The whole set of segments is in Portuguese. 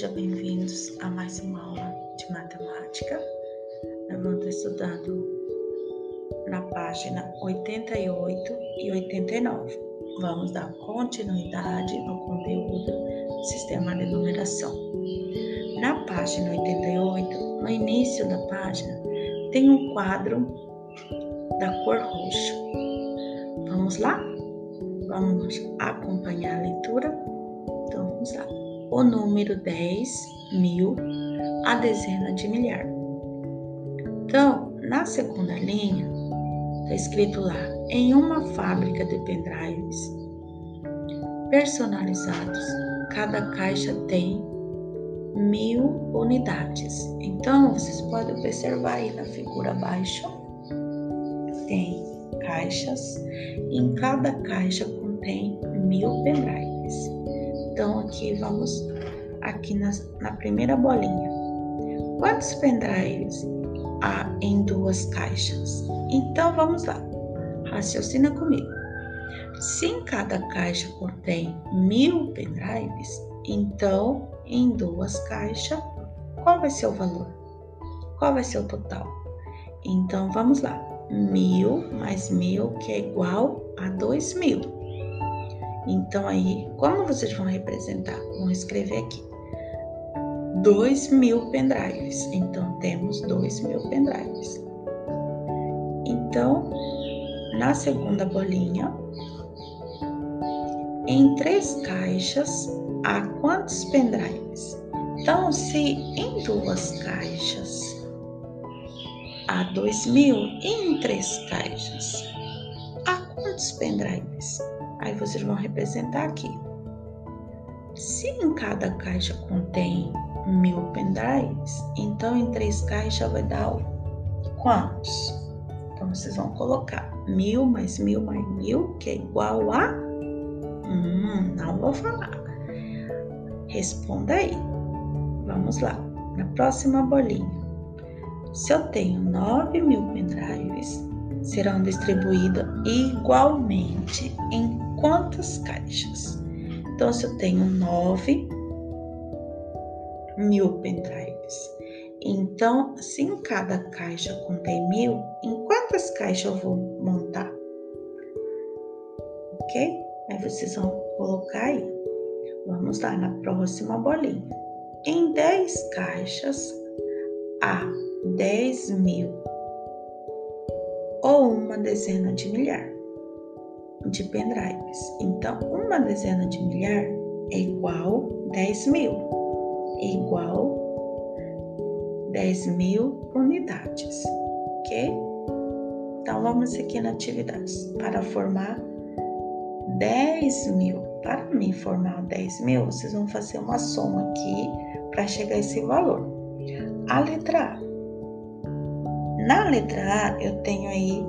Sejam bem-vindos a mais uma aula de matemática. Nós vamos estudando na página 88 e 89. Vamos dar continuidade no conteúdo do sistema de numeração. Na página 88, no início da página, tem um quadro da cor roxa. Vamos lá? Vamos acompanhar a leitura? Então vamos lá o número 10, mil, a dezena de milhar. Então, na segunda linha, está escrito lá: em uma fábrica de pendrives personalizados, cada caixa tem mil unidades. Então, vocês podem observar aí na figura abaixo, tem caixas, em cada caixa contém mil pendrives. Então, aqui vamos aqui na, na primeira bolinha. Quantos pendrives há em duas caixas? Então, vamos lá. Raciocina comigo. Se em cada caixa contém mil pendrives, então em duas caixas, qual vai ser o valor? Qual vai ser o total? Então vamos lá. Mil mais mil que é igual a dois mil. Então aí, como vocês vão representar? Vão escrever aqui. 2 mil pendrives. Então, temos 2 mil pendrives. Então, na segunda bolinha, em três caixas, há quantos pendrives? Então, se em duas caixas há 2 mil, e em três caixas há quantos pendrives? Aí vocês vão representar aqui. Se em cada caixa contém mil pendrives, então em três caixas vai dar quantos? Então vocês vão colocar mil mais mil mais mil, que é igual a. Hum, não vou falar. Responda aí. Vamos lá. Na próxima bolinha. Se eu tenho 9 mil pendrives, serão distribuídos igualmente em quantas caixas? Então, se eu tenho nove mil pendrives, então, se em cada caixa contém mil, em quantas caixas eu vou montar? Ok? Aí vocês vão colocar aí. Vamos lá na próxima bolinha. Em 10 caixas há 10 mil ou uma dezena de milhar de pendrives. Então, uma dezena de milhar é igual 10 mil, é igual 10 mil unidades, ok? Então, vamos aqui na atividades para formar 10 mil. Para me formar 10 mil, vocês vão fazer uma soma aqui para chegar a esse valor. A letra A. Na letra A, eu tenho aí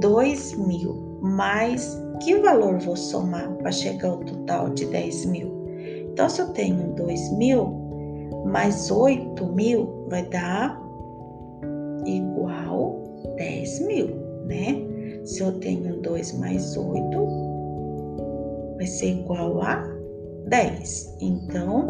2 mil mais que valor vou somar para chegar ao total de 10 mil? Então, se eu tenho 2 mil mais 8 mil, vai dar igual 10 mil, né? Se eu tenho 2 mais 8, vai ser igual a 10. Então,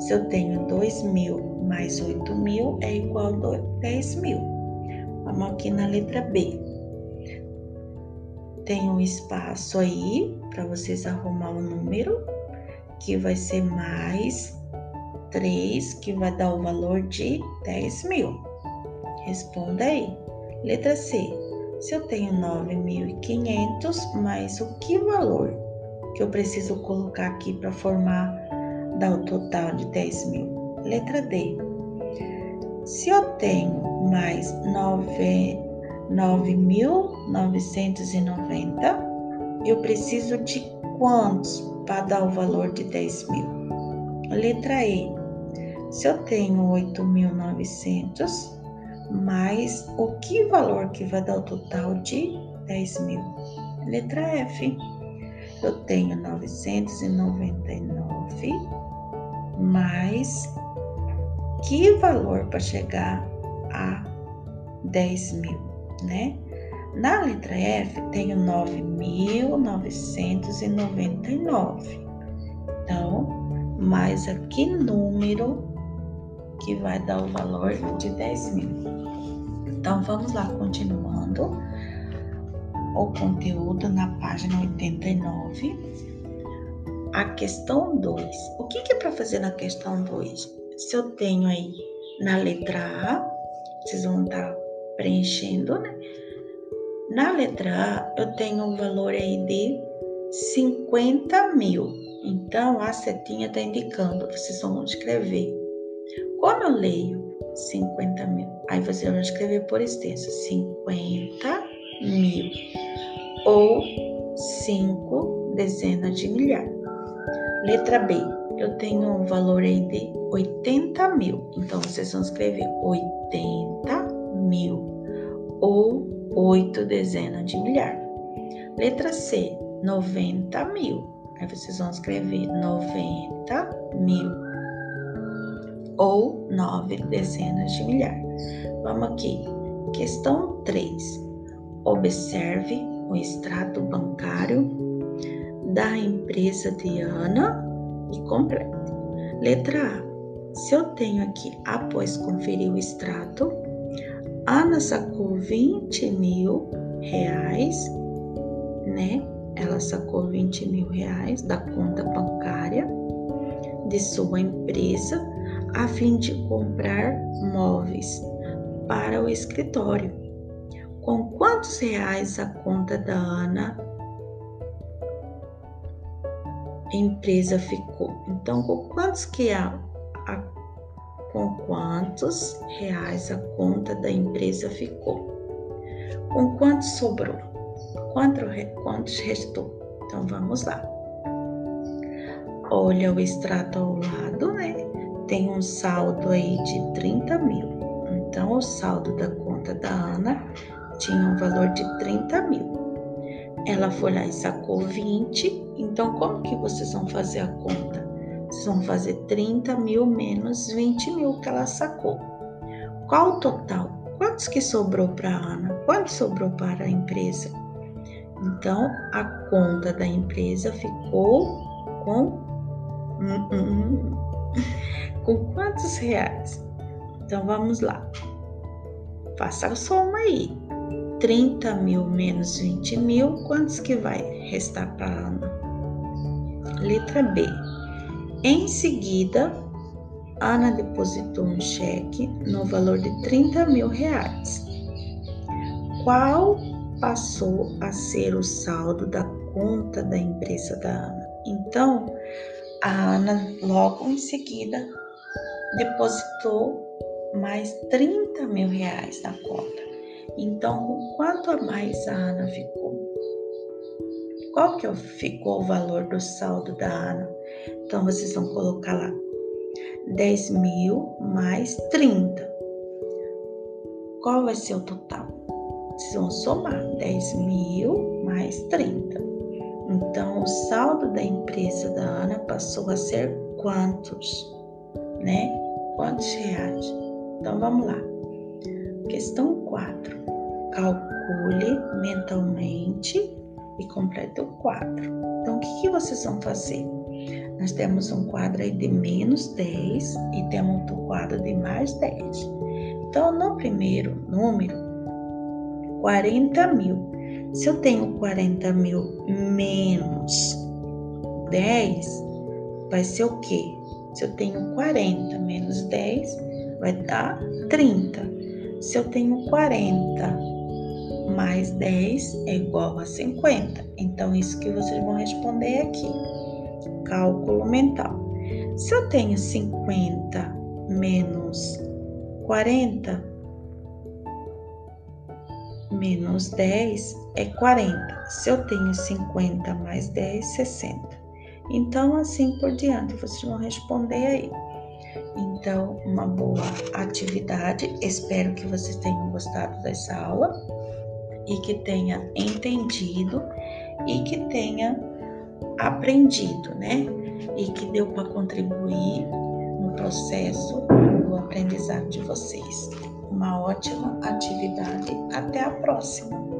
se eu tenho 2 mil mais 8 mil, é igual a 10 mil. Vamos aqui na letra B tem um espaço aí para vocês arrumar o um número, que vai ser mais 3, que vai dar o valor de 10 mil. Responda aí. Letra C. Se eu tenho 9.500, mais o que valor que eu preciso colocar aqui para formar, dar o total de 10 mil? Letra D. Se eu tenho mais 9 9.990, eu preciso de quantos para dar o valor de 10 mil? Letra E. Se eu tenho 8.900, mais o que valor que vai dar o total de 10 mil? Letra F. Eu tenho 999 mais que valor para chegar a 10 mil? Né? Na letra F tenho 9.999. Então, mais aqui número, que vai dar o valor de 10 mil. Então, vamos lá, continuando o conteúdo na página 89. A questão 2. O que, que é para fazer na questão 2? Se eu tenho aí na letra A, vocês vão estar tá preenchendo, né? Na letra A, eu tenho um valor aí de 50 mil. Então, a setinha está indicando, vocês vão escrever. Como eu leio 50 mil? Aí vocês vão escrever por extenso, 50 mil. Ou 5 dezenas de milhar. Letra B, eu tenho um valor aí de 80 mil. Então, vocês vão escrever 80 mil ou 8 dezenas de milhar. Letra C, 90 mil. Aí vocês vão escrever 90 mil ou 9 dezenas de milhar. Vamos aqui. Questão 3. Observe o extrato bancário da empresa de Ana e complete. Letra A. Se eu tenho aqui, após conferir o extrato, Ana sacou 20 mil reais, né? Ela sacou 20 mil reais da conta bancária de sua empresa a fim de comprar móveis para o escritório. Com quantos reais a conta da Ana empresa ficou. Então, com quantos que a, a, com quantos reais a conta da empresa ficou? Com quantos sobrou? Quanto, quantos restou? Então, vamos lá. Olha o extrato ao lado, né? Tem um saldo aí de 30 mil. Então, o saldo da conta da Ana tinha um valor de 30 mil. Ela foi lá e sacou 20, então como que vocês vão fazer a conta? Vão fazer 30 mil menos 20 mil que ela sacou. Qual o total? Quantos que sobrou para a Ana? Quanto sobrou para a empresa? Então, a conta da empresa ficou com. Com quantos reais? Então, vamos lá. Faça a soma aí. 30 mil menos 20 mil, quantos que vai restar para a Ana? Letra B. Em seguida, Ana depositou um cheque no valor de 30 mil reais. Qual passou a ser o saldo da conta da empresa da Ana? Então, a Ana, logo em seguida, depositou mais 30 mil reais na conta. Então, quanto a mais a Ana ficou? Qual que ficou o valor do saldo da Ana? Então, vocês vão colocar lá 10 mil mais 30. Qual vai ser o total? Vocês vão somar 10 mil mais 30. Então, o saldo da empresa da Ana passou a ser quantos? Né? Quantos reais? Então, vamos lá. Questão 4. Calcule mentalmente e complete o quadro. Então, o que, que vocês vão fazer? Nós temos um quadro aí de menos 10 e temos outro quadro de mais 10. Então, no primeiro número, 40 mil. Se eu tenho 40 mil menos 10, vai ser o quê? Se eu tenho 40 menos 10, vai dar 30. Se eu tenho 40 mais 10 é igual a 50. Então, isso que vocês vão responder aqui. Cálculo mental. Se eu tenho 50 menos 40, menos 10 é 40. Se eu tenho 50 mais 10, 60. Então, assim por diante, vocês vão responder aí. Então, uma boa atividade. Espero que vocês tenham gostado dessa aula e que tenha entendido e que tenha aprendido, né? E que deu para contribuir no processo do aprendizado de vocês. Uma ótima atividade. Até a próxima!